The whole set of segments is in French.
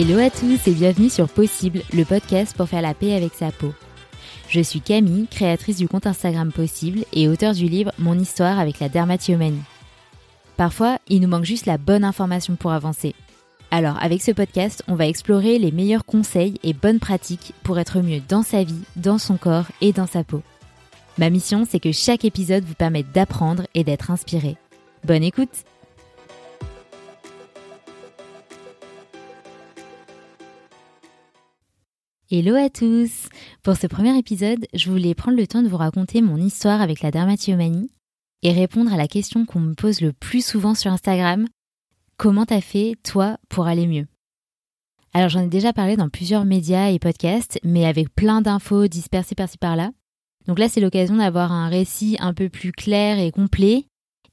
Hello à tous et bienvenue sur Possible, le podcast pour faire la paix avec sa peau. Je suis Camille, créatrice du compte Instagram Possible et auteur du livre Mon histoire avec la dermatillomanie. Parfois, il nous manque juste la bonne information pour avancer. Alors, avec ce podcast, on va explorer les meilleurs conseils et bonnes pratiques pour être mieux dans sa vie, dans son corps et dans sa peau. Ma mission, c'est que chaque épisode vous permette d'apprendre et d'être inspiré. Bonne écoute Hello à tous Pour ce premier épisode, je voulais prendre le temps de vous raconter mon histoire avec la dermatillomanie et répondre à la question qu'on me pose le plus souvent sur Instagram. Comment t'as fait, toi, pour aller mieux? Alors j'en ai déjà parlé dans plusieurs médias et podcasts, mais avec plein d'infos dispersées par-ci par-là. Donc là, c'est l'occasion d'avoir un récit un peu plus clair et complet,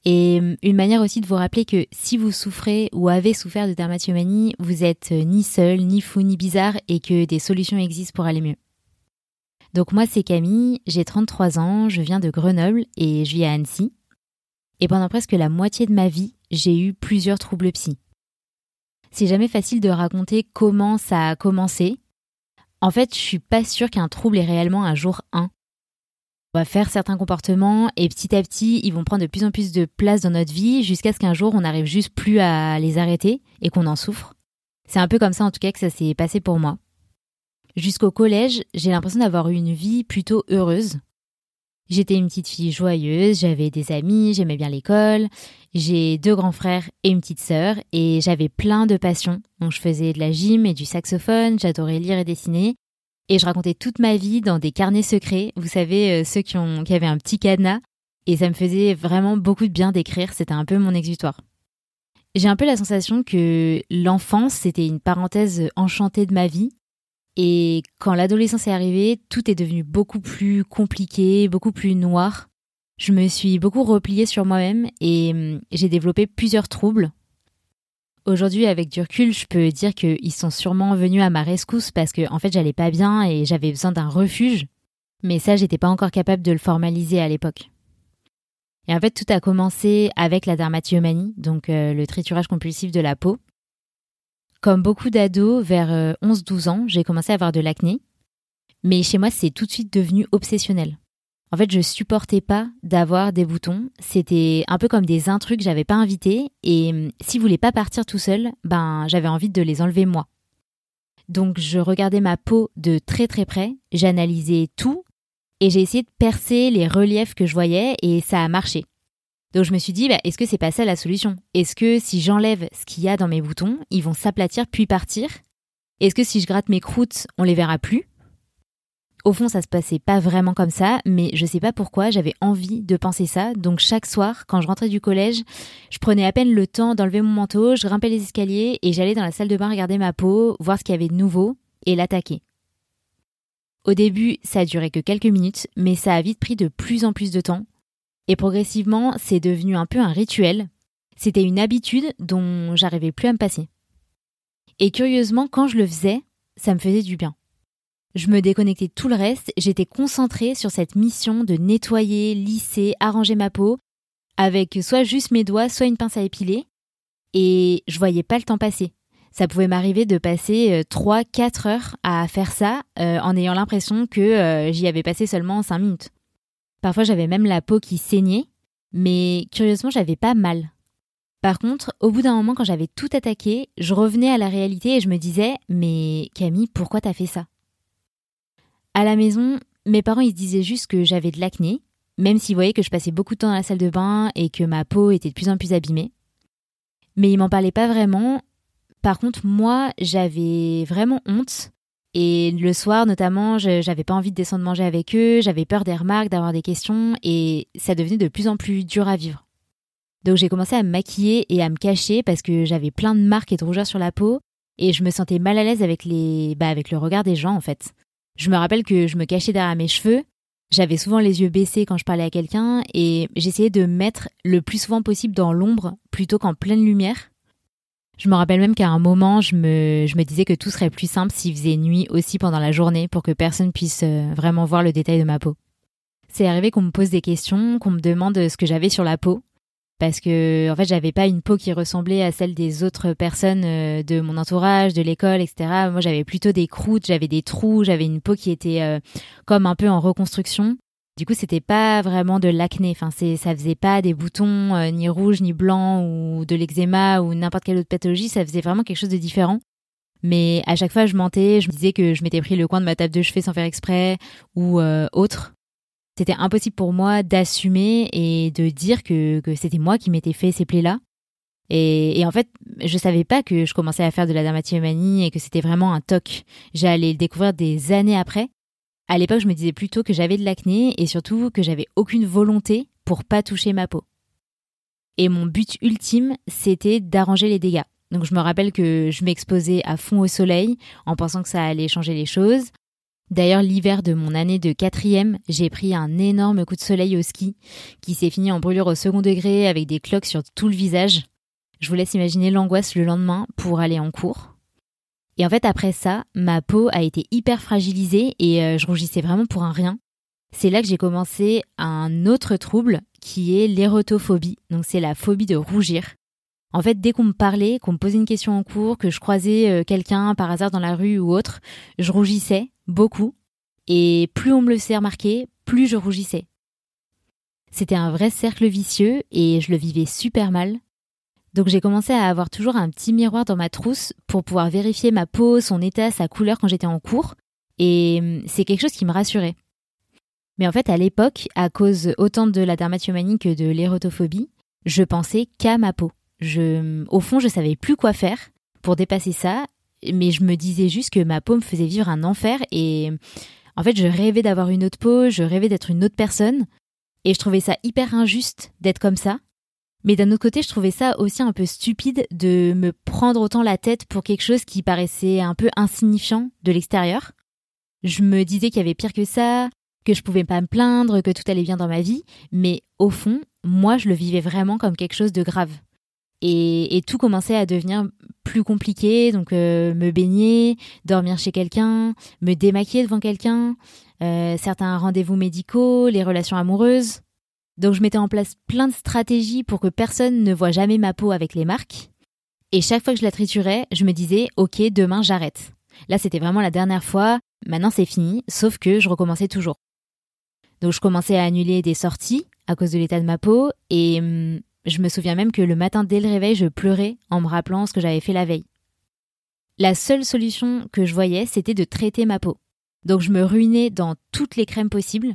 et hum, une manière aussi de vous rappeler que si vous souffrez ou avez souffert de dermatillomanie, vous êtes ni seul, ni fou, ni bizarre, et que des solutions existent pour aller mieux. Donc moi c'est Camille, j'ai 33 ans, je viens de Grenoble et je vis à Annecy. Et pendant presque la moitié de ma vie, j'ai eu plusieurs troubles psy. C'est jamais facile de raconter comment ça a commencé. En fait, je suis pas sûre qu'un trouble est réellement un jour 1. Va faire certains comportements et petit à petit, ils vont prendre de plus en plus de place dans notre vie jusqu'à ce qu'un jour, on n'arrive juste plus à les arrêter et qu'on en souffre. C'est un peu comme ça en tout cas que ça s'est passé pour moi. Jusqu'au collège, j'ai l'impression d'avoir eu une vie plutôt heureuse. J'étais une petite fille joyeuse, j'avais des amis, j'aimais bien l'école, j'ai deux grands frères et une petite sœur, et j'avais plein de passions. Donc je faisais de la gym et du saxophone, j'adorais lire et dessiner, et je racontais toute ma vie dans des carnets secrets, vous savez, euh, ceux qui, avaient un petit cadenas, et ça me faisait vraiment beaucoup de bien d'écrire, c'était un peu mon exutoire. J'ai un peu la sensation que l'enfance, c'était une parenthèse enchantée de ma vie, et quand l'adolescence est arrivée, tout est devenu beaucoup plus compliqué, beaucoup plus noir. Je me suis beaucoup repliée sur moi-même et hum, j'ai développé plusieurs troubles. Aujourd'hui, avec du recul, je peux dire qu'ils sont sûrement venus à ma rescousse parce que, en fait, j'allais pas bien et j'avais besoin d'un refuge. Mais ça, j'étais pas encore capable de le formaliser à l'époque. Et en fait, tout a commencé avec la dermatillomanie, donc euh, le triturage compulsif de la peau. Comme beaucoup d'ados, vers 11-12 euh, ans, j'ai commencé à avoir de l'acné. Mais chez moi, c'est tout de suite devenu obsessionnel. En fait, je supportais pas d'avoir des boutons. C'était un peu comme des intrus que j'avais pas invités. Et hum, s'ils voulaient pas partir tout seuls, ben, j'avais envie de les enlever moi. Donc, je regardais ma peau de très très près. J'analysais tout. Et j'ai essayé de percer les reliefs que je voyais et ça a marché. Donc je me suis dit, bah, est-ce que c'est pas ça la solution? Est-ce que si j'enlève ce qu'il y a dans mes boutons, ils vont s'aplatir puis partir? Est-ce que si je gratte mes croûtes, on les verra plus? Au fond, ça se passait pas vraiment comme ça, mais je sais pas pourquoi, j'avais envie de penser ça. Donc chaque soir, quand je rentrais du collège, je prenais à peine le temps d'enlever mon manteau, je grimpais les escaliers et j'allais dans la salle de bain regarder ma peau, voir ce qu'il y avait de nouveau et l'attaquer. Au début, ça a duré que quelques minutes, mais ça a vite pris de plus en plus de temps et progressivement, c'est devenu un peu un rituel. C'était une habitude dont j'arrivais plus à me passer. Et curieusement, quand je le faisais, ça me faisait du bien. Je me déconnectais tout le reste, j'étais concentrée sur cette mission de nettoyer, lisser, arranger ma peau, avec soit juste mes doigts, soit une pince à épiler, et je voyais pas le temps passer. Ça pouvait m'arriver de passer 3-4 euh, heures à faire ça euh, en ayant l'impression que euh, j'y avais passé seulement 5 minutes. Parfois j'avais même la peau qui saignait, mais curieusement j'avais pas mal. Par contre, au bout d'un moment quand j'avais tout attaqué, je revenais à la réalité et je me disais Mais Camille, pourquoi t'as fait ça? À la maison, mes parents ils se disaient juste que j'avais de l'acné, même s'ils voyaient que je passais beaucoup de temps dans la salle de bain et que ma peau était de plus en plus abîmée. Mais ils m'en parlaient pas vraiment. Par contre, moi, j'avais vraiment honte et le soir, notamment, j'avais pas envie de descendre manger avec eux, j'avais peur des remarques, d'avoir des questions, et ça devenait de plus en plus dur à vivre. Donc j'ai commencé à me maquiller et à me cacher parce que j'avais plein de marques et de rougeurs sur la peau, et je me sentais mal à l'aise avec les, bah, avec le regard des gens en fait. Je me rappelle que je me cachais derrière mes cheveux, j'avais souvent les yeux baissés quand je parlais à quelqu'un, et j'essayais de me mettre le plus souvent possible dans l'ombre plutôt qu'en pleine lumière je me rappelle même qu'à un moment, je me, je me disais que tout serait plus simple s'il faisait nuit aussi pendant la journée pour que personne puisse euh, vraiment voir le détail de ma peau. C'est arrivé qu'on me pose des questions, qu'on me demande ce que j'avais sur la peau. Parce que en fait j'avais pas une peau qui ressemblait à celle des autres personnes euh, de mon entourage, de l'école, etc. Moi j'avais plutôt des croûtes, j'avais des trous, j'avais une peau qui était euh, comme un peu en reconstruction. Du coup c'était pas vraiment de l'acné, enfin c'est ça faisait pas des boutons euh, ni rouges ni blancs ou de l'eczéma ou n'importe quelle autre pathologie, ça faisait vraiment quelque chose de différent. Mais à chaque fois je mentais, je me disais que je m'étais pris le coin de ma table de cheveux sans faire exprès ou autre c'était impossible pour moi d'assumer et de dire que, c'était moi qui m'étais fait ces plaies-là. Et, et, en fait, je savais pas que je commençais à faire de la dermatillomanie et que c'était vraiment un toc. J'allais le découvrir des années après. À l'époque, je me disais plutôt que j'avais de l'acné et surtout que j'avais aucune volonté pour pas toucher ma peau. Et mon but ultime, c'était d'arranger les dégâts. Donc je me rappelle que je m'exposais à fond au soleil en pensant que ça allait changer les choses. D'ailleurs, l'hiver de mon année de quatrième, j'ai pris un énorme coup de soleil au ski, qui s'est fini en brûlure au second degré avec des cloques sur tout le visage. Je vous laisse imaginer l'angoisse le lendemain pour aller en cours. Et en fait, après ça, ma peau a été hyper fragilisée et euh, je rougissais vraiment pour un rien. C'est là que j'ai commencé un autre trouble qui est l'érotophobie. Donc c'est la phobie de rougir. En fait, dès qu'on me parlait, qu'on me posait une question en cours, que je croisais euh, quelqu'un par hasard dans la rue ou autre, je rougissais beaucoup, et plus on me le faisait remarquer, plus je rougissais. C'était un vrai cercle vicieux et je le vivais super mal. Donc j'ai commencé à avoir toujours un petit miroir dans ma trousse pour pouvoir vérifier ma peau, son état, sa couleur quand j'étais en cours, et hum, c'est quelque chose qui me rassurait. Mais en fait, à l'époque, à cause autant de la dermatillomanie que de l'érotophobie, je pensais qu'à ma peau. Je, au fond, je savais plus quoi faire pour dépasser ça mais je me disais juste que ma peau me faisait vivre un enfer et en fait, je rêvais d'avoir une autre peau, je rêvais d'être une autre personne et je trouvais ça hyper injuste d'être comme ça. Mais d'un autre côté, je trouvais ça aussi un peu stupide de me prendre autant la tête pour quelque chose qui paraissait un peu insignifiant de l'extérieur. Je me disais qu'il y avait pire que ça, que je pouvais pas me plaindre, que tout allait bien dans ma vie, mais au fond, moi, je le vivais vraiment comme quelque chose de grave. Et, tout commençait à devenir plus compliqué, donc euh, me baigner, dormir chez quelqu'un, me démaquiller devant quelqu'un, euh, certains rendez-vous médicaux, les relations amoureuses. Donc je mettais en place plein de stratégies pour que personne ne voit jamais ma peau avec les marques. Et chaque fois que je la triturais, je me disais ok demain j'arrête. Là c'était vraiment la dernière fois, maintenant c'est fini, sauf que je recommençais toujours. Donc je commençais à annuler des sorties à cause de l'état de ma peau et hum, je me souviens même que le matin dès le réveil, je pleurais en me rappelant ce que j'avais fait la veille. La seule solution que je voyais, c'était de traiter ma peau. Donc je me ruinais dans toutes les crèmes possibles.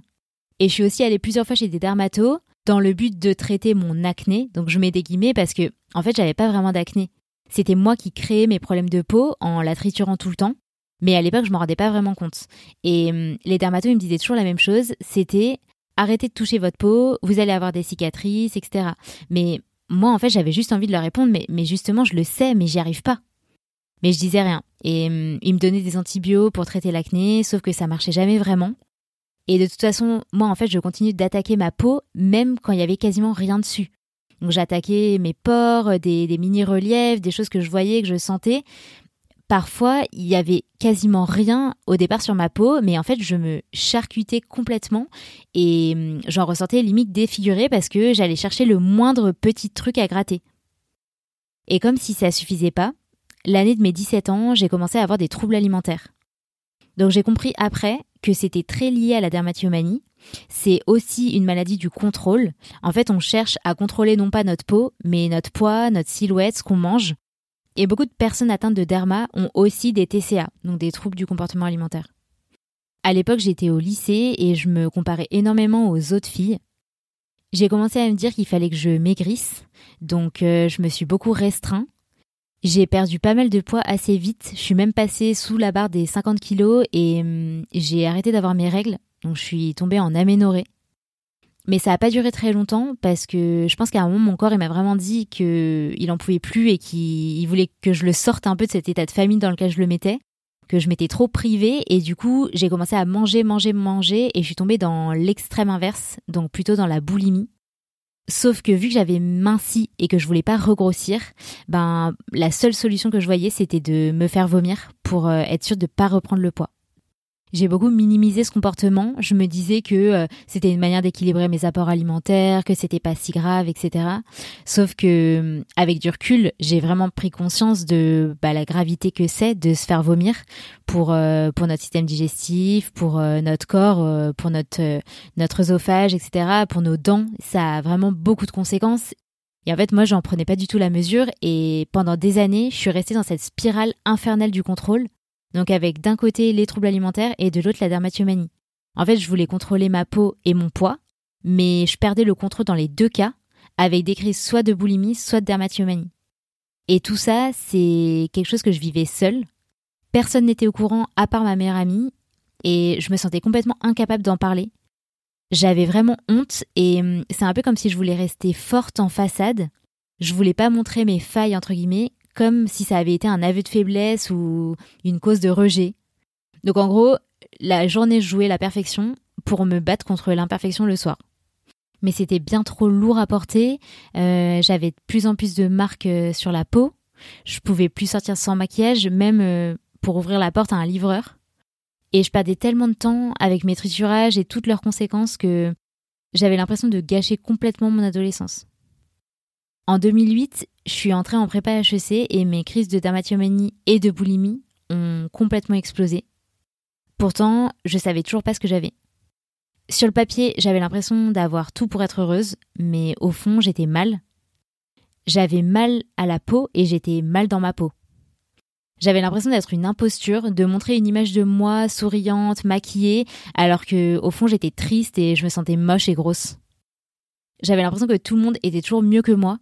Et je suis aussi allée plusieurs fois chez des dermatos dans le but de traiter mon acné. Donc je mets des guillemets parce que, en fait, j'avais pas vraiment d'acné. C'était moi qui créais mes problèmes de peau en la triturant tout le temps. Mais à l'époque, je m'en rendais pas vraiment compte. Et hum, les dermatos, ils me disaient toujours la même chose. C'était arrêtez de toucher votre peau, vous allez avoir des cicatrices, etc. Mais moi, en fait, j'avais juste envie de leur répondre, mais, justement, je le sais, mais j'y arrive pas. Mais je disais rien. Et hum, ils me donnaient des antibiotiques pour traiter l'acné, sauf que ça marchait jamais vraiment. Et de toute façon, moi, en fait, je continue d'attaquer ma peau, même quand il y avait quasiment rien dessus. Donc j'attaquais mes pores, des mini-reliefs, des choses que je voyais, que je sentais, Parfois, il y avait quasiment rien au départ sur ma peau, mais en fait, je me charcutais complètement et hum, j'en ressortais limite défigurée parce que j'allais chercher le moindre petit truc à gratter. Et comme si ça suffisait pas, l'année de mes 17 ans, j'ai commencé à avoir des troubles alimentaires. Donc j'ai compris après que c'était très lié à la dermatillomanie. C'est aussi une maladie du contrôle. En fait, on cherche à contrôler non pas notre peau, mais notre poids, notre silhouette, ce qu'on mange, et beaucoup de personnes atteintes de derma ont aussi des TCA, donc des troubles du comportement alimentaire. À l'époque, j'étais au lycée et je me comparais énormément aux autres filles. J'ai commencé à me dire qu'il fallait que je maigrisse, donc euh, je me suis beaucoup restreint. J'ai perdu pas mal de poids assez vite, je suis même passée sous la barre des 50 kilos et hum, j'ai arrêté d'avoir mes règles, donc je suis tombée en aménorrhée. Mais ça n'a pas duré très longtemps parce que je pense qu'à un moment, mon corps, il m'a vraiment dit qu'il en pouvait plus et qu'il voulait que je le sorte un peu de cet état de famille dans lequel je le mettais, que je m'étais trop privée et du coup, j'ai commencé à manger, manger, manger et je suis tombée dans l'extrême inverse, donc plutôt dans la boulimie. Sauf que vu que j'avais minci et que je voulais pas regrossir, ben la seule solution que je voyais c'était de me faire vomir pour euh, être sûre de pas reprendre le poids. J'ai beaucoup minimisé ce comportement. Je me disais que euh, c'était une manière d'équilibrer mes apports alimentaires, que c'était pas si grave, etc. Sauf que, euh, avec du recul, j'ai vraiment pris conscience de bah, la gravité que c'est de se faire vomir pour euh, pour notre système digestif, pour notre corps, pour notre notre œsophage, etc. Pour nos dents, ça a vraiment beaucoup de conséquences. Et en fait, moi, j'en prenais pas du tout la mesure. Et pendant des années, je suis restée dans cette spirale infernale du contrôle donc avec d'un côté les troubles alimentaires et de l'autre la dermatillomanie. En fait, je voulais contrôler ma peau et mon poids, mais je perdais le contrôle dans les deux cas, avec des crises soit de boulimie, soit de dermatillomanie. Et tout ça, c'est quelque chose que je vivais seule. Personne n'était au courant à part ma meilleure amie, et je me sentais complètement incapable d'en parler. J'avais vraiment honte, et hum, c'est un peu comme si je voulais rester forte en façade. Je voulais pas montrer mes failles, entre guillemets, comme si ça avait été un aveu de faiblesse ou une cause de rejet. Donc en gros, la journée jouait la perfection pour me battre contre l'imperfection le soir. Mais c'était bien trop lourd à porter, euh, j'avais de plus en plus de marques euh, sur la peau, je pouvais plus sortir sans maquillage, même euh, pour ouvrir la porte à un livreur. Et je perdais tellement de temps avec mes triturages et toutes leurs conséquences que j'avais l'impression de gâcher complètement mon adolescence. En 2008, je suis entrée en prépa HEC et mes crises de dermatillomanie et de boulimie ont complètement explosé. Pourtant, je savais toujours pas ce que j'avais. Sur le papier, j'avais l'impression d'avoir tout pour être heureuse, mais au fond, j'étais mal. J'avais mal à la peau et j'étais mal dans ma peau. J'avais l'impression d'être une imposture, de montrer une image de moi souriante, maquillée, alors que au fond j'étais triste et je me sentais moche et grosse. J'avais l'impression que tout le monde était toujours mieux que moi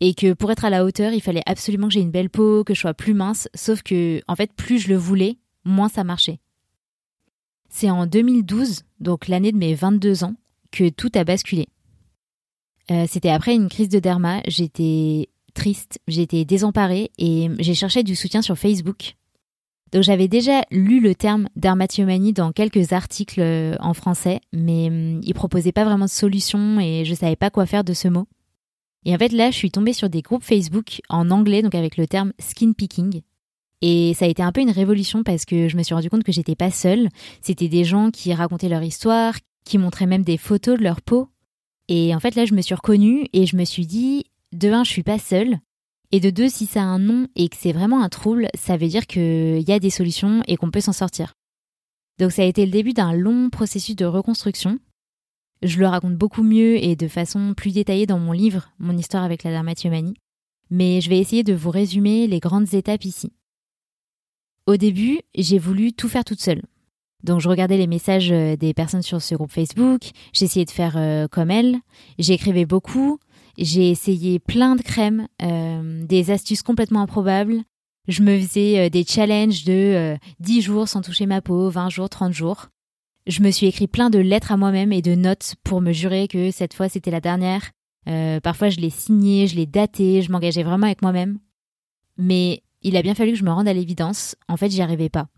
et que pour être à la hauteur, il fallait absolument que j'ai une belle peau, que je sois plus mince, sauf que en fait, plus je le voulais, moins ça marchait. C'est en 2012, donc l'année de mes 22 ans, que tout a basculé. Euh, c'était après une crise de derma, j'étais triste, j'étais désemparée et j'ai cherché du soutien sur Facebook. Donc j'avais déjà lu le terme dermatillomanie dans quelques articles euh, en français, mais hum, il proposait pas vraiment de solution et je savais pas quoi faire de ce mot. Et en fait, là, je suis tombée sur des groupes Facebook en anglais, donc avec le terme skin picking. Et ça a été un peu une révolution parce que je me suis rendu compte que j'étais pas seule. C'était des gens qui racontaient leur histoire, qui montraient même des photos de leur peau. Et en fait, là, je me suis reconnue et je me suis dit, de un, je suis pas seule. Et de deux, si ça a un nom et que c'est vraiment un trouble, ça veut dire qu'il y a des solutions et qu'on peut s'en sortir. Donc ça a été le début d'un long processus de reconstruction je le raconte beaucoup mieux et de façon plus détaillée dans mon livre, Mon histoire avec la dermatillomanie, mais je vais essayer de vous résumer les grandes étapes ici. Au début, j'ai voulu tout faire toute seule. Donc je regardais les messages euh, des personnes sur ce groupe Facebook, j'essayais de faire euh, comme elles, j'écrivais beaucoup, j'ai essayé plein de crèmes, euh, des astuces complètement improbables, je me faisais des challenges de 10 jours sans toucher ma peau, 20 jours, 30 jours. Je me suis écrit plein de lettres à moi-même et de notes pour me jurer que cette fois c'était la dernière. Euh, parfois je l'ai signé, je l'ai daté, je m'engageais vraiment avec moi-même. Mais il a bien fallu que je me rende à l'évidence, en fait j'y arrivais pas.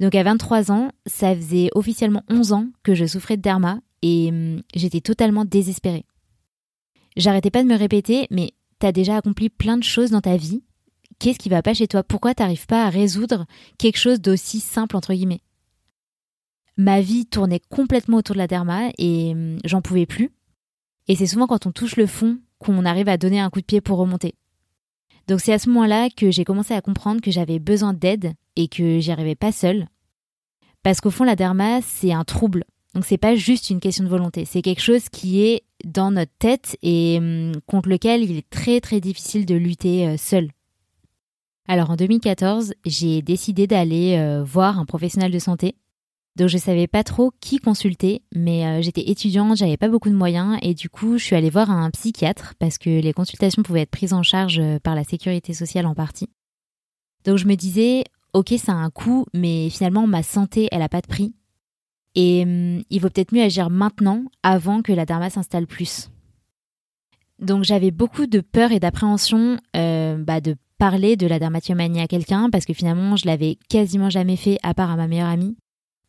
Donc à 23 ans, ça faisait officiellement 11 ans que je souffrais de derma et hum, j'étais totalement désespérée. J'arrêtais pas de me répéter, mais t'as déjà accompli plein de choses dans ta vie. Qu'est-ce qui va pas chez toi? Pourquoi t'arrives pas à résoudre quelque chose d'aussi simple entre guillemets? Ma vie tournait complètement autour de la derma et hum, j'en pouvais plus. Et c'est souvent quand on touche le fond qu'on arrive à donner un coup de pied pour remonter. Donc c'est à ce moment-là que j'ai commencé à comprendre que j'avais besoin d'aide et que j'y arrivais pas seule. Parce qu'au fond, la derma, c'est un trouble. Donc c'est pas juste une question de volonté, c'est quelque chose qui est dans notre tête et hum, contre lequel il est très très difficile de lutter euh, seul. Alors en 2014, j'ai décidé d'aller euh, voir un professionnel de santé donc je savais pas trop qui consulter, mais euh, j'étais étudiante, j'avais pas beaucoup de moyens et du coup je suis allée voir un psychiatre parce que les consultations pouvaient être prises en charge euh, par la sécurité sociale en partie. Donc je me disais, ok ça a un coût, mais finalement ma santé elle a pas de prix et hum, il vaut peut-être mieux agir maintenant avant que la derma s'installe plus. Donc j'avais beaucoup de peur et d'appréhension euh, bah, de parler de la dermatillomanie à quelqu'un parce que finalement je l'avais quasiment jamais fait à part à ma meilleure amie.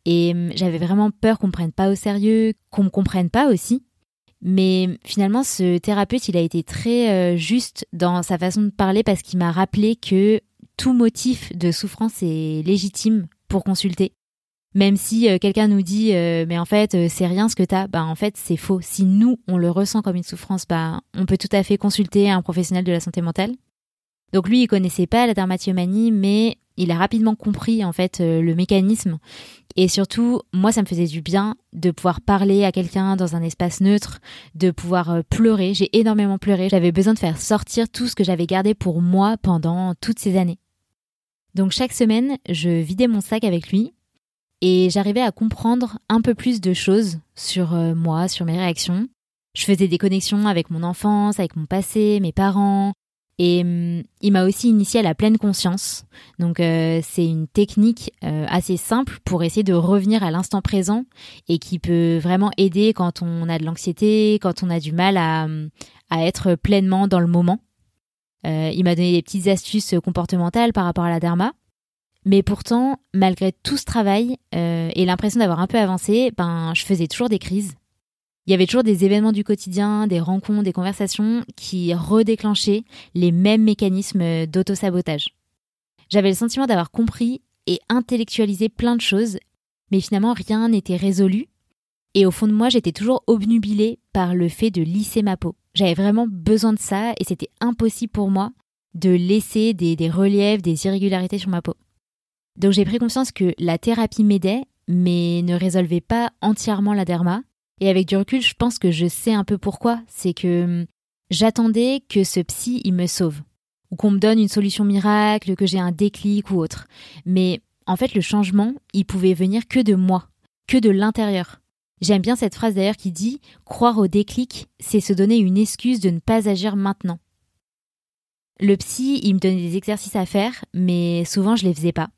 Et hum, j'avais vraiment peur qu'on me prenne pas au sérieux, qu'on me comprenne pas aussi. Mais finalement, ce thérapeute, il a été très euh, juste dans sa façon de parler parce qu'il m'a rappelé que tout motif de souffrance est légitime pour consulter. Même si euh, quelqu'un nous dit mais en fait c'est rien ce que t'as, bah en fait c'est faux. Si nous on le ressent comme une souffrance, bah on peut tout à fait consulter un professionnel de la santé mentale. Donc lui il connaissait pas la dermatillomanie, mais il a rapidement compris en fait le mécanisme et surtout, moi, ça me faisait du bien de pouvoir parler à quelqu'un dans un espace neutre, de pouvoir euh, pleurer. J'ai énormément pleuré. J'avais besoin de faire sortir tout ce que j'avais gardé pour moi pendant toutes ces années. Donc chaque semaine, je vidais mon sac avec lui et j'arrivais à comprendre un peu plus de choses sur euh, moi, sur mes réactions. Je faisais des connexions avec mon enfance, avec mon passé, mes parents, et hum, il m'a aussi initié à la pleine conscience. Donc euh, c'est une technique euh, assez simple pour essayer de revenir à l'instant présent et qui peut vraiment aider quand on a de l'anxiété, quand on a du mal à, hum, à être pleinement dans le moment. Euh, il m'a donné des petites astuces comportementales par rapport à la dharma. Mais pourtant, malgré tout ce travail et l'impression d'avoir un peu avancé, ben, je faisais toujours des crises il y avait toujours des événements du quotidien, des rencontres, des conversations qui redéclenchaient les mêmes mécanismes d'auto-sabotage. J'avais le sentiment d'avoir compris et intellectualisé plein de choses, mais finalement rien n'était résolu. Et au fond de moi, j'étais toujours obnubilée par le fait de lisser ma peau. J'avais vraiment besoin de ça et c'était impossible pour moi de laisser des, des reliefs, des irrégularités sur ma peau. Donc j'ai pris conscience que la thérapie m'aidait, mais ne résolvait pas entièrement la derma, et avec du recul, je pense que je sais un peu pourquoi. C'est que hum, j'attendais que ce psy, il me sauve. Ou qu'on me donne une solution miracle, que j'ai un déclic ou autre. Mais en fait, le changement, il pouvait venir que de moi, que de l'intérieur. J'aime bien cette phrase d'ailleurs qui dit Croire au déclic, c'est se donner une excuse de ne pas agir maintenant. Le psy, il me donnait des exercices à faire, mais souvent je les faisais pas.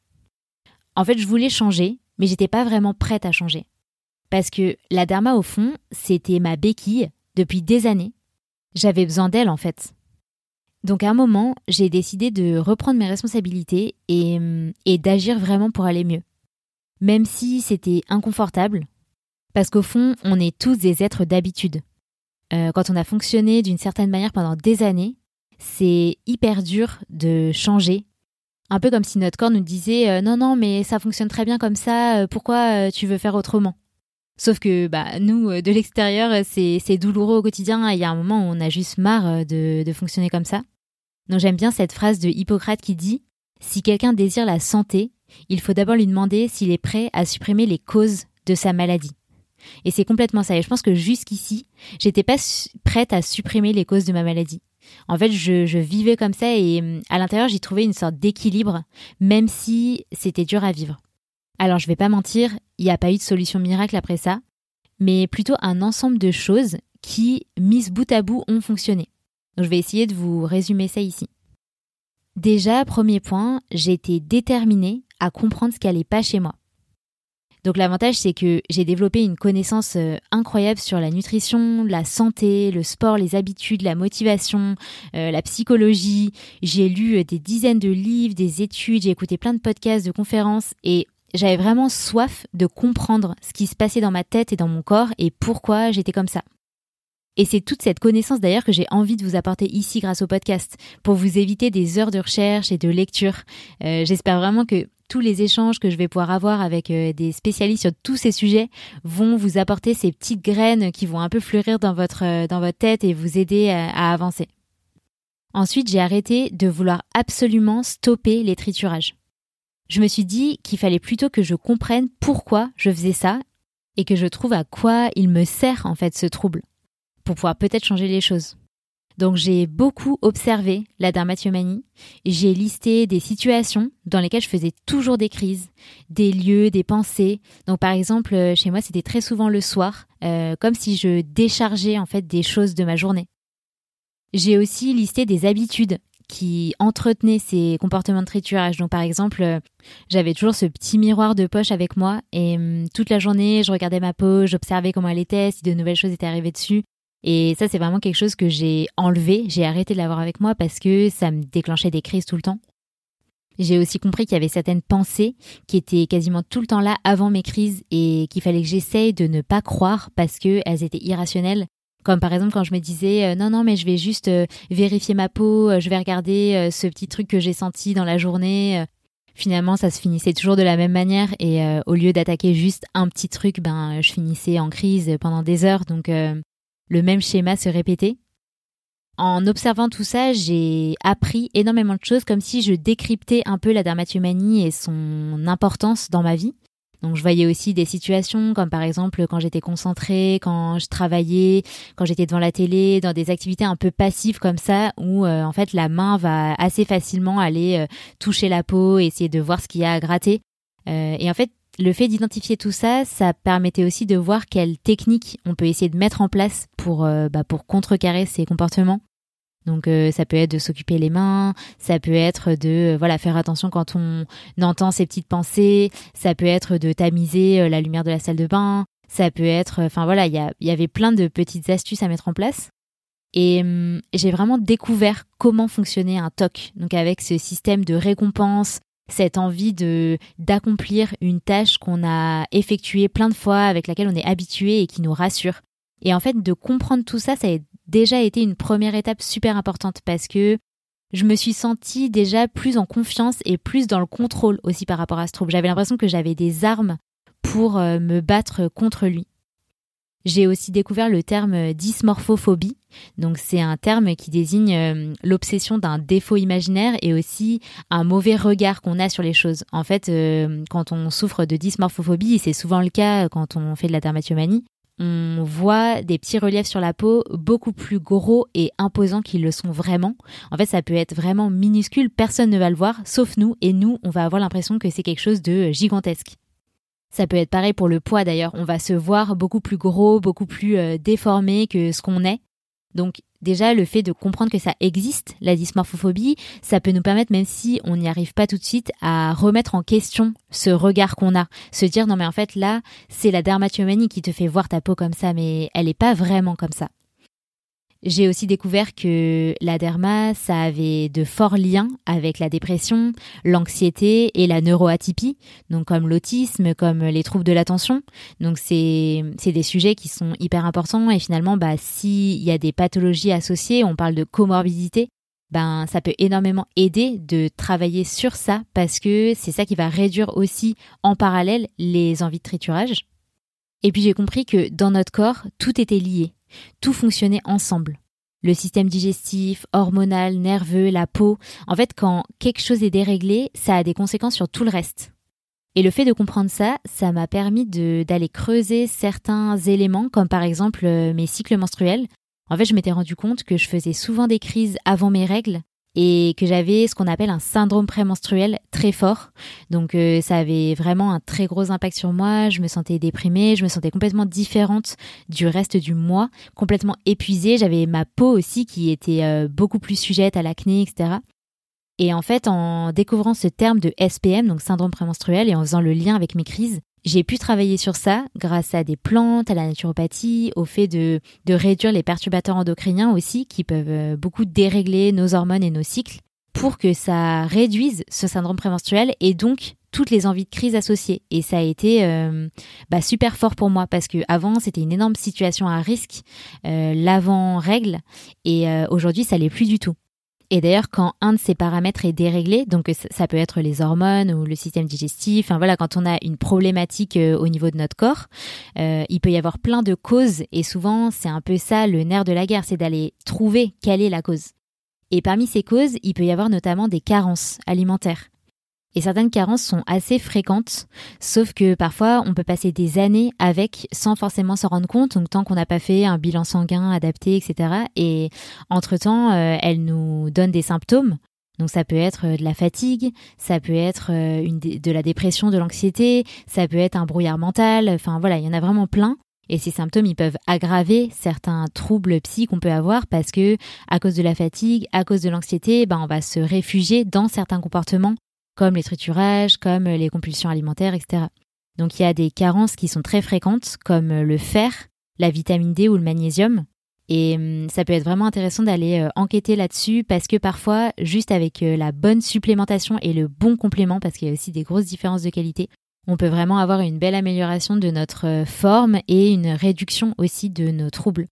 En fait, je voulais changer, mais j'étais pas vraiment prête à changer. Parce que la Dharma, au fond, c'était ma béquille depuis des années. J'avais besoin d'elle, en fait. Donc à un moment, j'ai décidé de reprendre mes responsabilités et, et d'agir vraiment pour aller mieux. Même si c'était inconfortable, parce qu'au fond, on est tous des êtres d'habitude. Euh, quand on a fonctionné d'une certaine manière pendant des années, c'est hyper dur de changer. Un peu comme si notre corps nous disait euh, non, non, mais ça fonctionne très bien comme ça, euh, pourquoi tu veux faire autrement? Sauf que bah, nous, euh, de l'extérieur, c'est, douloureux au quotidien. Il y a un moment où on a juste marre euh, de, de fonctionner comme ça. Donc j'aime bien cette phrase de Hippocrate qui dit Si quelqu'un désire la santé, il faut d'abord lui demander s'il est prêt à supprimer les causes de sa maladie. Et c'est complètement ça. Et je pense que jusqu'ici, j'étais pas prête à supprimer les causes de ma maladie. En fait, je, je vivais comme ça et hum, à l'intérieur, j'y trouvais une sorte d'équilibre, même si c'était dur à vivre. Alors je vais pas mentir, il n'y a pas eu de solution miracle après ça, mais plutôt un ensemble de choses qui, mises bout à bout, ont fonctionné. Donc je vais essayer de vous résumer ça ici. Déjà, premier point, été déterminée à comprendre ce qui allait pas chez moi. Donc l'avantage, c'est que j'ai développé une connaissance euh, incroyable sur la nutrition, la santé, le sport, les habitudes, la motivation, euh, la psychologie. J'ai lu euh, des dizaines de livres, des études, j'ai écouté plein de podcasts, de conférences et j'avais vraiment soif de comprendre ce qui se passait dans ma tête et dans mon corps et pourquoi j'étais comme ça. Et c'est toute cette connaissance d'ailleurs que j'ai envie de vous apporter ici grâce au podcast, pour vous éviter des heures de recherche et de lecture. Euh, j'espère vraiment que tous les échanges que je vais pouvoir avoir avec euh, des spécialistes sur tous ces sujets vont vous apporter ces petites graines qui vont un peu fleurir dans votre, euh, dans votre tête et vous aider à avancer. Ensuite, j'ai arrêté de vouloir absolument stopper les triturages je me suis dit qu'il fallait plutôt que je comprenne pourquoi je faisais ça et que je trouve à quoi il me sert en fait ce trouble pour pouvoir peut-être changer les choses. Donc j'ai beaucoup observé la dermatillomanie, j'ai listé des situations dans lesquelles je faisais toujours des crises, des lieux, des pensées. Donc par exemple euh, chez moi c'était très souvent le soir, euh, comme si je déchargeais en fait des choses de ma journée. J'ai aussi listé des habitudes qui entretenait ces comportements de triturage. Donc par exemple, euh, j'avais toujours ce petit miroir de poche avec moi et hum, toute la journée, je regardais ma peau, j'observais comment elle était, si de nouvelles choses étaient arrivées dessus. Et ça, c'est vraiment quelque chose que j'ai enlevé, j'ai arrêté de l'avoir avec moi parce que ça me déclenchait des crises tout le temps. J'ai aussi compris qu'il y avait certaines pensées qui étaient quasiment tout le temps là avant mes crises et qu'il fallait que j'essaye de ne pas croire parce qu'elles étaient irrationnelles comme par exemple quand je me disais euh, non non mais je vais juste euh, vérifier ma peau, euh, je vais regarder ce petit truc que j'ai senti dans la journée. finalement ça se finissait toujours de la même manière et au lieu d'attaquer juste un petit truc, ben je finissais en crise pendant des heures, donc le même schéma se répétait. En observant tout ça, j'ai appris énormément de choses comme si je décryptais un peu la dermatomanie et son importance dans ma vie. Donc je voyais aussi des situations comme par exemple quand j'étais concentrée, quand je travaillais, quand j'étais devant la télé, dans des activités un peu passives comme ça où euh, en fait la main va assez facilement aller euh, toucher la peau, essayer de voir ce qu'il y a à gratter. Euh, et en fait le fait d'identifier tout ça, ça permettait aussi de voir quelles techniques on peut essayer de mettre en place pour, bah, pour contrecarrer ces comportements. Donc euh, ça peut être de s'occuper les mains, ça peut être de euh, voilà faire attention quand on entend ses petites pensées, ça peut être de tamiser euh, la lumière de la salle de bain, ça peut être enfin voilà, il y, avait plein de petites astuces à mettre en place. Et hum, j'ai vraiment découvert comment fonctionnait un TOC, donc avec ce système de récompense, cette envie de d'accomplir une tâche qu'on a effectuée plein de fois, avec laquelle on est habitué et qui nous rassure. Et en fait, de comprendre tout ça, ça a déjà été une première étape super importante parce que je me suis sentie déjà plus en confiance et plus dans le contrôle aussi par rapport à ce trouble. J'avais l'impression que j'avais des armes pour euh, me battre contre lui. J'ai aussi découvert le terme dysmorphophobie. Donc c'est un terme qui désigne euh, l'obsession d'un défaut imaginaire et aussi un mauvais regard qu'on a sur les choses. En fait, euh, quand on souffre de dysmorphophobie, c'est souvent le cas quand on fait de la dermatomanie, on voit des petits reliefs sur la peau beaucoup plus gros et imposants qu'ils le sont vraiment. En fait, ça peut être vraiment minuscule, personne ne va le voir, sauf nous, et nous, on va avoir l'impression que c'est quelque chose de gigantesque. Ça peut être pareil pour le poids d'ailleurs, on va se voir beaucoup plus gros, beaucoup plus euh, déformé que ce qu'on est. Donc déjà, le fait de comprendre que ça existe, la dysmorphophobie, ça peut nous permettre, même si on n'y arrive pas tout de suite, à remettre en question ce regard qu'on a. Se dire, non mais en fait là, c'est la dermatomanie qui te fait voir ta peau comme ça, mais elle n'est pas vraiment comme ça. J'ai aussi découvert que la derma, ça avait de forts liens avec la dépression, l'anxiété et la neuroatypie, donc comme l'autisme, comme les troubles de l'attention. Donc c'est des sujets qui sont hyper importants et finalement bah s'il y a des pathologies associées, on parle de comorbidité, ben ça peut énormément aider de travailler sur ça parce que c'est ça qui va réduire aussi en parallèle les envies de triturage. Et puis j'ai compris que dans notre corps, tout était lié. Tout fonctionnait ensemble. Le système digestif, hormonal, nerveux, la peau. En fait, quand quelque chose est déréglé, ça a des conséquences sur tout le reste. Et le fait de comprendre ça, ça m'a permis d'aller creuser certains éléments, comme par exemple euh, mes cycles menstruels. En fait, je m'étais rendu compte que je faisais souvent des crises avant mes règles et que j'avais ce qu'on appelle un syndrome prémenstruel très fort. Donc euh, ça avait vraiment un très gros impact sur moi, je me sentais déprimée, je me sentais complètement différente du reste du mois, complètement épuisée, j'avais ma peau aussi qui était euh, beaucoup plus sujette à l'acné, etc. Et en fait, en découvrant ce terme de SPM, donc syndrome prémenstruel, et en faisant le lien avec mes crises, j'ai pu travailler sur ça grâce à des plantes, à la naturopathie, au fait de, de réduire les perturbateurs endocriniens aussi, qui peuvent euh, beaucoup dérégler nos hormones et nos cycles, pour que ça réduise ce syndrome prémenstruel et donc toutes les envies de crise associées. Et ça a été euh, bah, super fort pour moi parce que avant c'était une énorme situation à risque, euh, l'avant règle, et aujourd'hui ça l'est plus du tout. Et d'ailleurs, quand un de ces paramètres est déréglé, donc ça peut être les hormones ou le système digestif, enfin voilà, quand on a une problématique euh, au niveau de notre corps, euh, il peut y avoir plein de causes et souvent c'est un peu ça le nerf de la guerre, c'est d'aller trouver quelle est la cause. Et parmi ces causes, il peut y avoir notamment des carences alimentaires. Et certaines carences sont assez fréquentes, sauf que parfois on peut passer des années avec sans forcément s'en rendre compte, donc tant qu'on n'a pas fait un bilan sanguin adapté, etc. Et entre-temps, euh, elles nous donnent des symptômes. Donc ça peut être euh, de la fatigue, ça peut être euh, une de la dépression, de l'anxiété, ça peut être un brouillard mental, enfin voilà, il y en a vraiment plein. Et ces symptômes, ils peuvent aggraver certains troubles psy qu'on peut avoir parce que, à cause de la fatigue, à cause de l'anxiété, ben, on va se réfugier dans certains comportements comme les triturages, comme les compulsions alimentaires, etc. Donc il y a des carences qui sont très fréquentes, comme le fer, la vitamine D ou le magnésium. Et hum, ça peut être vraiment intéressant d'aller euh, enquêter là-dessus parce que parfois, juste avec euh, la bonne supplémentation et le bon complément, parce qu'il y a aussi des grosses différences de qualité, on peut vraiment avoir une belle amélioration de notre euh, forme et une réduction aussi de nos troubles.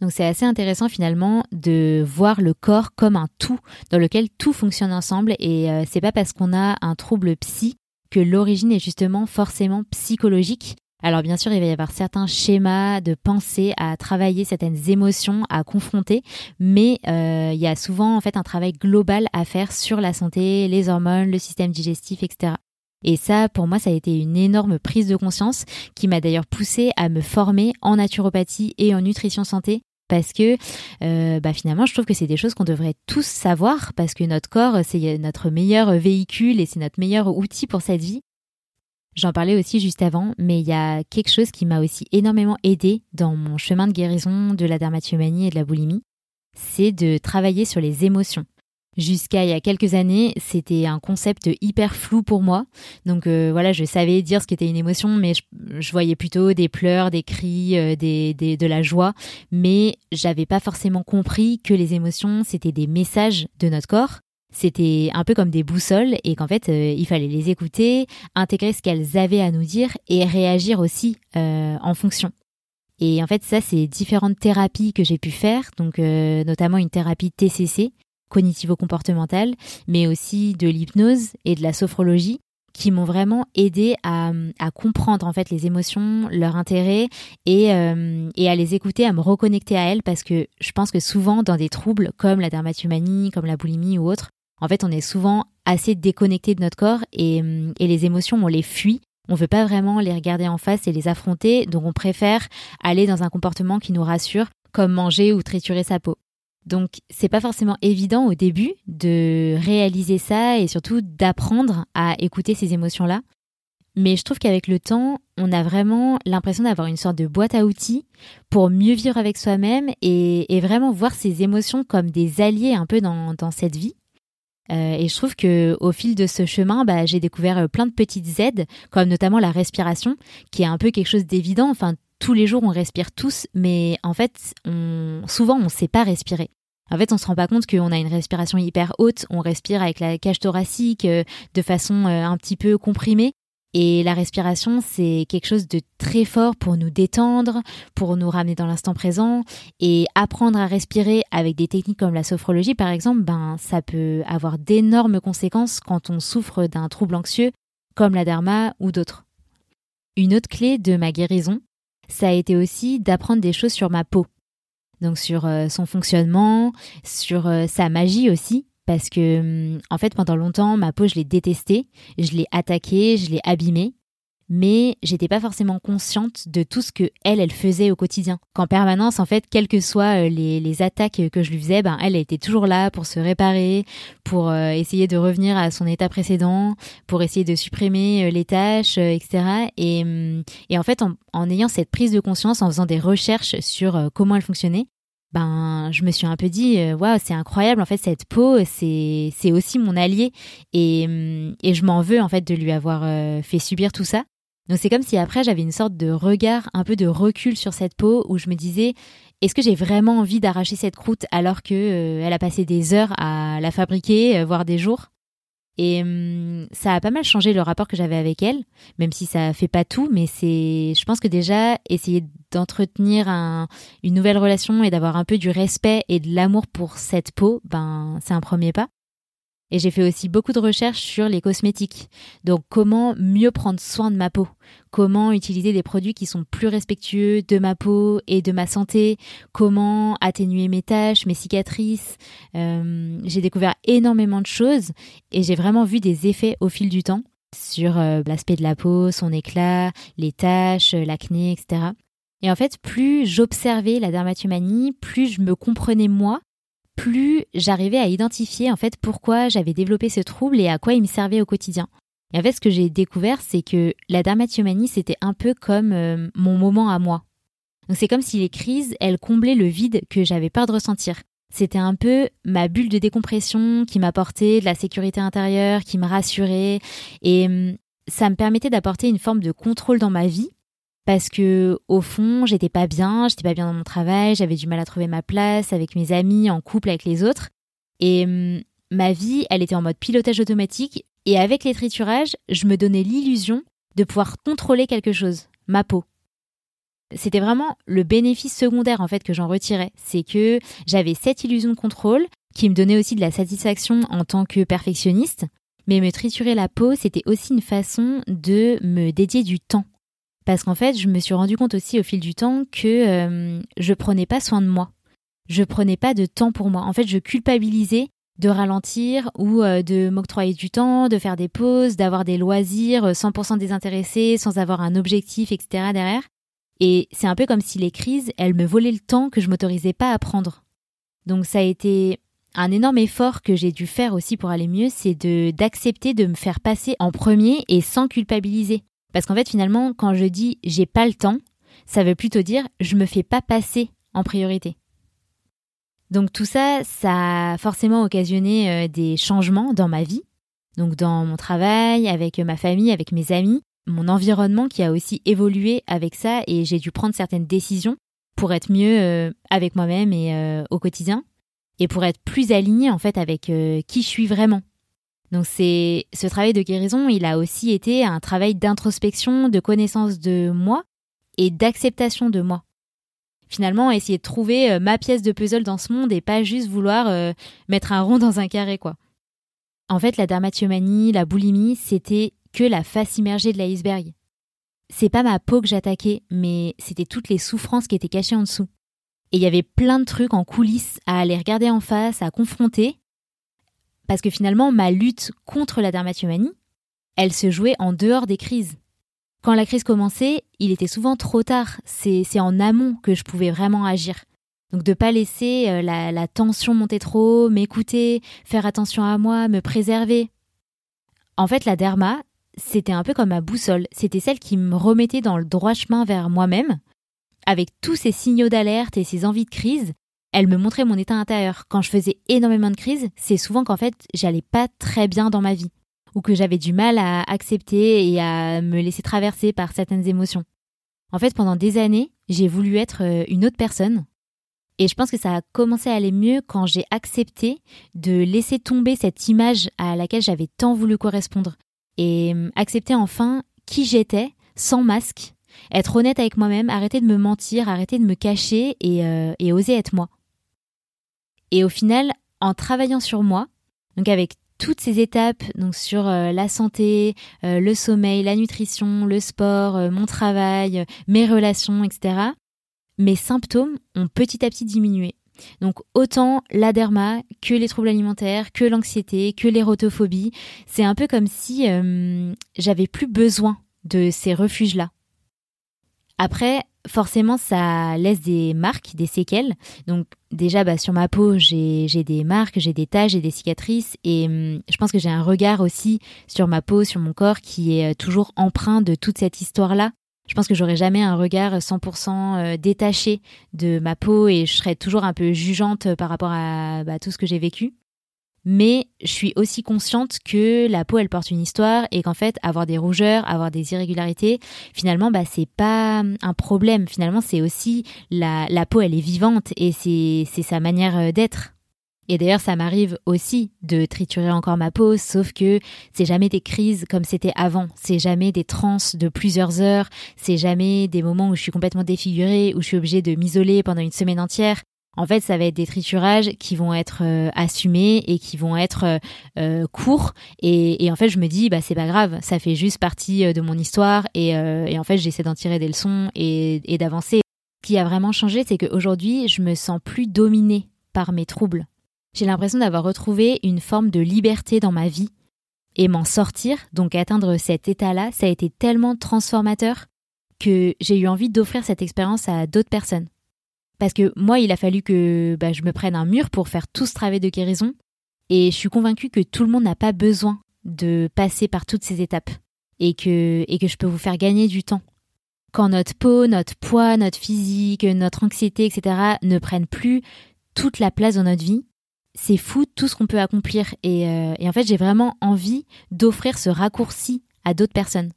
Donc c'est assez intéressant finalement de voir le corps comme un tout dans lequel tout fonctionne ensemble et euh, c'est pas parce qu'on a un trouble psy que l'origine est justement forcément psychologique. Alors bien sûr, il va y avoir certains schémas de pensée à travailler, certaines émotions à confronter, mais euh, il y a souvent en fait un travail global à faire sur la santé, les hormones, le système digestif, etc. Et ça, pour moi, ça a été une énorme prise de conscience qui m'a d'ailleurs poussée à me former en naturopathie et en nutrition santé parce que euh, bah finalement je trouve que c'est des choses qu'on devrait tous savoir parce que notre corps c'est notre meilleur véhicule et c'est notre meilleur outil pour cette vie. J'en parlais aussi juste avant, mais il y a quelque chose qui m'a aussi énormément aidé dans mon chemin de guérison de la dermatomanie et de la boulimie, c'est de travailler sur les émotions. Jusqu'à il y a quelques années, c'était un concept hyper flou pour moi. Donc euh, voilà, je savais dire ce qu'était une émotion, mais je, voyais plutôt des pleurs, des cris, euh, des, de la joie. Mais j'avais pas forcément compris que les émotions, c'était des messages de notre corps. C'était un peu comme des boussoles et qu'en fait, euh, il fallait les écouter, intégrer ce qu'elles avaient à nous dire et réagir aussi en fonction. Et en fait, ça, c'est différentes thérapies que j'ai pu faire, donc notamment une thérapie TCC, cognitivo-comportementale, mais aussi de l'hypnose et de la sophrologie qui m'ont vraiment aidé à, comprendre en fait les émotions, leur intérêt et, euh, et à les écouter, à me reconnecter à elles parce que je pense que souvent dans des troubles comme la dermatomanie, comme la boulimie ou autre, en fait on est souvent assez déconnecté de notre corps et, et les émotions on les fuit. On veut pas vraiment les regarder en face et les affronter, donc on préfère aller dans un comportement qui nous rassure, comme manger ou triturer sa peau. Donc c'est pas forcément évident au début de réaliser ça et surtout d'apprendre à écouter ces émotions-là. Mais je trouve qu'avec le temps, on a vraiment l'impression d'avoir une sorte de boîte à outils pour mieux vivre avec soi-même et, vraiment voir ces émotions comme des alliés un peu dans, cette vie. Euh, et je trouve que au fil de ce chemin, bah, j'ai découvert euh, plein de petites aides, comme notamment la respiration, qui est un peu quelque chose d'évident. Enfin, tous les jours on respire tous, mais en fait, on, souvent on ne sait pas respirer. En fait, on se rend pas compte qu'on a une respiration hyper haute, on respire avec la cage thoracique euh, de façon euh, un petit peu comprimée. Et la respiration, c'est quelque chose de très fort pour nous détendre, pour nous ramener dans l'instant présent. Et apprendre à respirer avec des techniques comme la sophrologie, par exemple, ben, ça peut avoir d'énormes conséquences quand on souffre d'un trouble anxieux, comme la derma ou d'autres. Une autre clé de ma guérison, ça a été aussi d'apprendre des choses sur ma peau. Donc sur euh, son fonctionnement, sur euh, sa magie aussi. Parce que, hum, en fait, pendant longtemps, ma peau, je l'ai détestée, je l'ai attaquée, je l'ai abîmée mais j'étais pas forcément consciente de tout ce que elle, elle faisait au quotidien. Qu'en permanence, en fait, quelles que soient euh, les, attaques que je lui faisais, ben elle, était toujours là pour se réparer, pour euh, essayer de revenir à son état précédent, pour essayer de supprimer euh, les tâches, etc. Et, hum, et en fait, en, en, ayant cette prise de conscience, en faisant des recherches sur comment elle fonctionnait, ben je me suis un peu dit waouh c'est incroyable en fait cette peau c'est c'est aussi mon allié et hum, et je m'en veux en fait de lui avoir fait subir tout ça donc c'est comme si après j'avais une sorte de regard, un peu de recul sur cette peau où je me disais est-ce que j'ai vraiment envie d'arracher cette croûte alors que euh, elle a passé des heures à la fabriquer, euh, voire des jours? Et hum, ça a pas mal changé le rapport que j'avais avec elle, même si ça fait pas tout, mais c'est, je pense que déjà essayer d'entretenir une nouvelle relation et d'avoir un peu du respect et de l'amour pour cette peau, ben c'est un premier pas. Et j'ai fait aussi beaucoup de recherches sur les cosmétiques. Donc comment mieux prendre soin de ma peau? Comment utiliser des produits qui sont plus respectueux de ma peau et de ma santé? Comment atténuer mes taches, mes cicatrices? Euh, J'ai découvert énormément de choses et j'ai vraiment vu des effets au fil du temps sur euh, l'aspect de la peau, son éclat, les taches, l'acné, etc. Et en fait, plus j'observais la dermatomanie, plus je me comprenais moi plus j'arrivais à identifier en fait pourquoi j'avais développé ce trouble et à quoi il me servait au quotidien. Et en fait, ce que j'ai découvert, c'est que la dermatomanie, c'était un peu comme euh, mon moment à moi. Donc c'est comme si les crises, elles comblaient le vide que j'avais peur de ressentir. C'était un peu ma bulle de décompression qui m'apportait de la sécurité intérieure, qui me rassurait, et hum, ça me permettait d'apporter une forme de contrôle dans ma vie parce que au fond, j'étais pas bien, j'étais pas bien dans mon travail, j'avais du mal à trouver ma place avec mes amis, en couple avec les autres. Et hum, ma vie, elle était en mode pilotage automatique et avec les triturages, je me donnais l'illusion de pouvoir contrôler quelque chose, ma peau. C'était vraiment le bénéfice secondaire en fait que j'en retirais, c'est que j'avais cette illusion de contrôle qui me donnait aussi de la satisfaction en tant que perfectionniste, mais me triturer la peau, c'était aussi une façon de me dédier du temps. Parce qu'en fait, je me suis rendu compte aussi au fil du temps que euh, je prenais pas soin de moi. Je prenais pas de temps pour moi. En fait, je culpabilisais de ralentir ou euh, de m'octroyer du temps, de faire des pauses, d'avoir des loisirs 100% euh, désintéressés, sans avoir un objectif, etc. derrière. Et c'est un peu comme si les crises, elles me volaient le temps que je m'autorisais pas à prendre. Donc ça a été un énorme effort que j'ai dû faire aussi pour aller mieux, c'est de d'accepter de me faire passer en premier et sans culpabiliser. Parce qu'en fait, finalement, quand je dis j'ai pas le temps, ça veut plutôt dire je me fais pas passer en priorité. Donc tout ça, ça a forcément occasionné euh, des changements dans ma vie, donc dans mon travail, avec ma famille, avec mes amis, mon environnement qui a aussi évolué avec ça et j'ai dû prendre certaines décisions pour être mieux euh, avec moi-même et euh, au quotidien et pour être plus aligné en fait avec qui je suis vraiment. Donc c'est ce travail de guérison, il a aussi été un travail d'introspection, de connaissance de moi et d'acceptation de moi. Finalement, essayer de trouver euh, ma pièce de puzzle dans ce monde et pas juste vouloir euh, mettre un rond dans un carré quoi. En fait, la dermatillomanie, la boulimie, c'était que la face immergée de l'iceberg. C'est pas ma peau que j'attaquais, mais c'était toutes les souffrances qui étaient cachées en dessous. Et il y avait plein de trucs en coulisses à aller regarder en face, à confronter, parce que finalement, ma lutte contre la dermatomanie, elle se jouait en dehors des crises. Quand la crise commençait, il était souvent trop tard. C'est en amont que je pouvais vraiment agir. Donc de pas laisser euh, la, la tension monter trop, m'écouter, faire attention à moi, me préserver. En fait, la derma, c'était un peu comme ma boussole. C'était celle qui me remettait dans le droit chemin vers moi-même, avec tous ces signaux d'alerte et ces envies de crise elle me montrait mon état intérieur. Quand je faisais énormément de crises, c'est souvent qu'en fait, j'allais pas très bien dans ma vie ou que j'avais du mal à accepter et à me laisser traverser par certaines émotions. En fait, pendant des années, j'ai voulu être euh, une autre personne. Et je pense que ça a commencé à aller mieux quand j'ai accepté de laisser tomber cette image à laquelle j'avais tant voulu correspondre. Et euh, accepter enfin qui j'étais, sans masque, être honnête avec moi-même, arrêter de me mentir, arrêter de me cacher et, euh, et oser être moi. Et au final, en travaillant sur moi, donc avec toutes ces étapes, donc sur euh, la santé, euh, le sommeil, la nutrition, le sport, euh, mon travail, mes relations, etc., mes symptômes ont petit à petit diminué. Donc autant la derma que les troubles alimentaires, que l'anxiété, que l'érotophobie, c'est un peu comme si j'avais plus besoin de ces refuges-là. Après, forcément, ça laisse des marques, des séquelles. Donc déjà, bah, sur ma peau, j'ai des marques, j'ai des taches, j'ai des cicatrices. Et hum, je pense que j'ai un regard aussi sur ma peau, sur mon corps, qui est euh, toujours empreint de toute cette histoire-là. Je pense que j'aurais jamais un regard 100% euh, détaché de ma peau et je serais toujours un peu jugeante par rapport à bah, tout ce que j'ai vécu mais je suis aussi consciente que la peau elle porte une histoire et qu'en fait avoir des rougeurs, avoir des irrégularités, finalement bah c'est pas un problème. Finalement c'est aussi la, peau elle est vivante et c'est c'est sa manière euh, d'être. Et d'ailleurs, ça m'arrive aussi de triturer encore ma peau, sauf que c'est jamais des crises comme c'était avant. C'est jamais des transes de plusieurs heures. C'est jamais des moments où je suis complètement défigurée, où je suis obligée de m'isoler pendant une semaine entière. En fait, ça va être des triturages qui vont être euh, assumés et qui vont être euh, euh, courts. Et, en fait, je me dis, bah c'est pas grave, ça fait juste partie de mon histoire. Et, en fait, j'essaie d'en tirer des leçons et, et d'avancer. Ce qui a vraiment changé, c'est qu'aujourd'hui, je me sens plus dominée par mes troubles. J'ai l'impression d'avoir retrouvé une forme de liberté dans ma vie. Et m'en sortir, donc atteindre cet état-là, ça a été tellement transformateur que j'ai eu envie d'offrir cette expérience à d'autres personnes. Parce que moi, il a fallu que bah, je me prenne un mur pour faire tout ce travail de guérison. Et je suis convaincue que tout le monde n'a pas besoin de passer par toutes ces étapes. Et que, et que je peux vous faire gagner du temps. Quand notre peau, notre poids, notre physique, notre anxiété, etc. ne prennent plus toute la place dans notre vie, c'est fou tout ce qu'on peut accomplir. Et, euh, et en fait, j'ai vraiment envie d'offrir ce raccourci à d'autres personnes.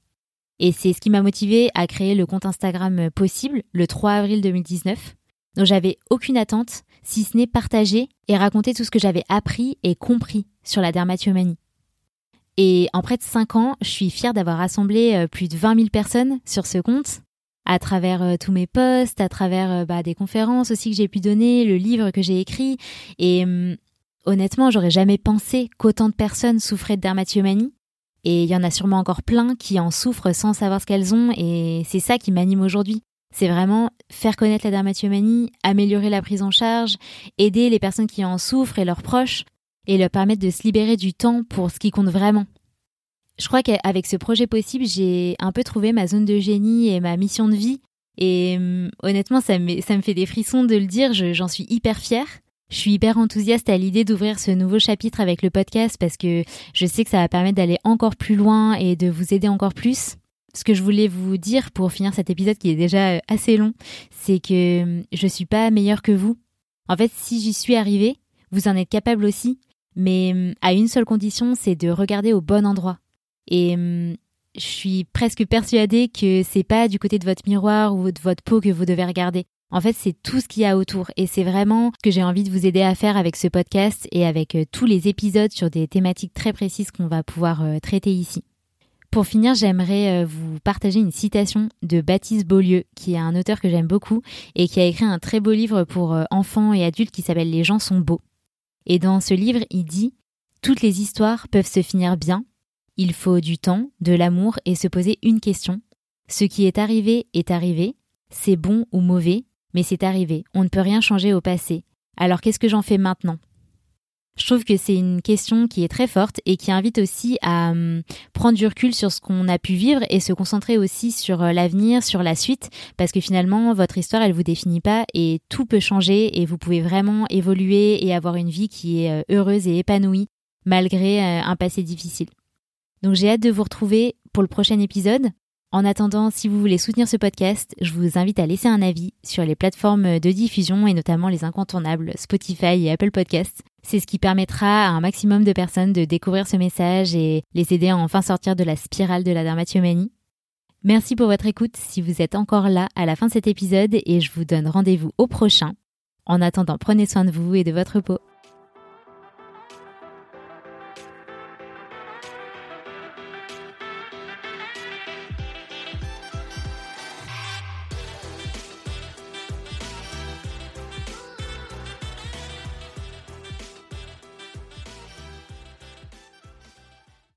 Et c'est ce qui m'a motivé à créer le compte Instagram possible le 3 avril 2019. Donc j'avais aucune attente, si ce n'est partager et raconter tout ce que j'avais appris et compris sur la dermatillomanie. Et en près de 5 ans, je suis fière d'avoir rassemblé euh, plus de 20 000 personnes sur ce compte. à travers euh, tous mes posts, à travers euh, bah, des conférences aussi que j'ai pu donner, le livre que j'ai écrit. Et hum, honnêtement, j'aurais jamais pensé qu'autant de personnes souffraient de dermatillomanie. Et il y en a sûrement encore plein qui en souffrent sans savoir ce qu'elles ont. Et c'est ça qui m'anime aujourd'hui. C'est vraiment faire connaître la dermatillomanie, améliorer la prise en charge, aider les personnes qui en souffrent et leurs proches, et leur permettre de se libérer du temps pour ce qui compte vraiment. Je crois qu'avec ce projet possible, j'ai un peu trouvé ma zone de génie et ma mission de vie. Et hum, honnêtement, ça ça me fait des frissons de le dire, j'en suis hyper fière. Je suis hyper enthousiaste à l'idée d'ouvrir ce nouveau chapitre avec le podcast parce que je sais que ça va permettre d'aller encore plus loin et de vous aider encore plus. Ce que je voulais vous dire pour finir cet épisode qui est déjà euh, assez long, c'est que hum, je suis pas meilleure que vous. En fait, si j'y suis arrivée, vous en êtes capable aussi, mais hum, à une seule condition, c'est de regarder au bon endroit. Et je suis presque persuadée que c'est pas du côté de votre miroir ou de votre peau que vous devez regarder. En fait, c'est tout ce qu'il y a autour et c'est vraiment ce que j'ai envie de vous aider à faire avec ce podcast et avec euh, tous les épisodes sur des thématiques très précises qu'on va pouvoir euh, traiter ici. Pour finir, j'aimerais euh, vous partager une citation de Baptiste Beaulieu, qui est un auteur que j'aime beaucoup et qui a écrit un très beau livre pour enfants et adultes qui s'appelle Les gens sont beaux. Et dans ce livre, il dit Toutes les histoires peuvent se finir bien, il faut du temps, de l'amour et se poser une question. Ce qui est arrivé est arrivé, c'est bon ou mauvais, mais c'est arrivé, on ne peut rien changer au passé. Alors qu'est-ce que j'en fais maintenant? Je trouve que c'est une question qui est très forte et qui invite aussi à hum, prendre du recul sur ce qu'on a pu vivre et se concentrer aussi sur euh, l'avenir, sur la suite, parce que finalement, votre histoire, elle vous définit pas et tout peut changer et vous pouvez vraiment évoluer et avoir une vie qui est euh, heureuse et épanouie malgré euh, un passé difficile. Donc j'ai hâte de vous retrouver pour le prochain épisode. En attendant, si vous voulez soutenir ce podcast, je vous invite à laisser un avis sur les plateformes de diffusion et notamment les incontournables Spotify et Apple Podcasts. C'est ce qui permettra à un maximum de personnes de découvrir ce message et les aider à enfin sortir de la spirale de la dermatillomanie. Merci pour votre écoute si vous êtes encore là à la fin de cet épisode et je vous donne rendez-vous au prochain. En attendant, prenez soin de vous et de votre peau.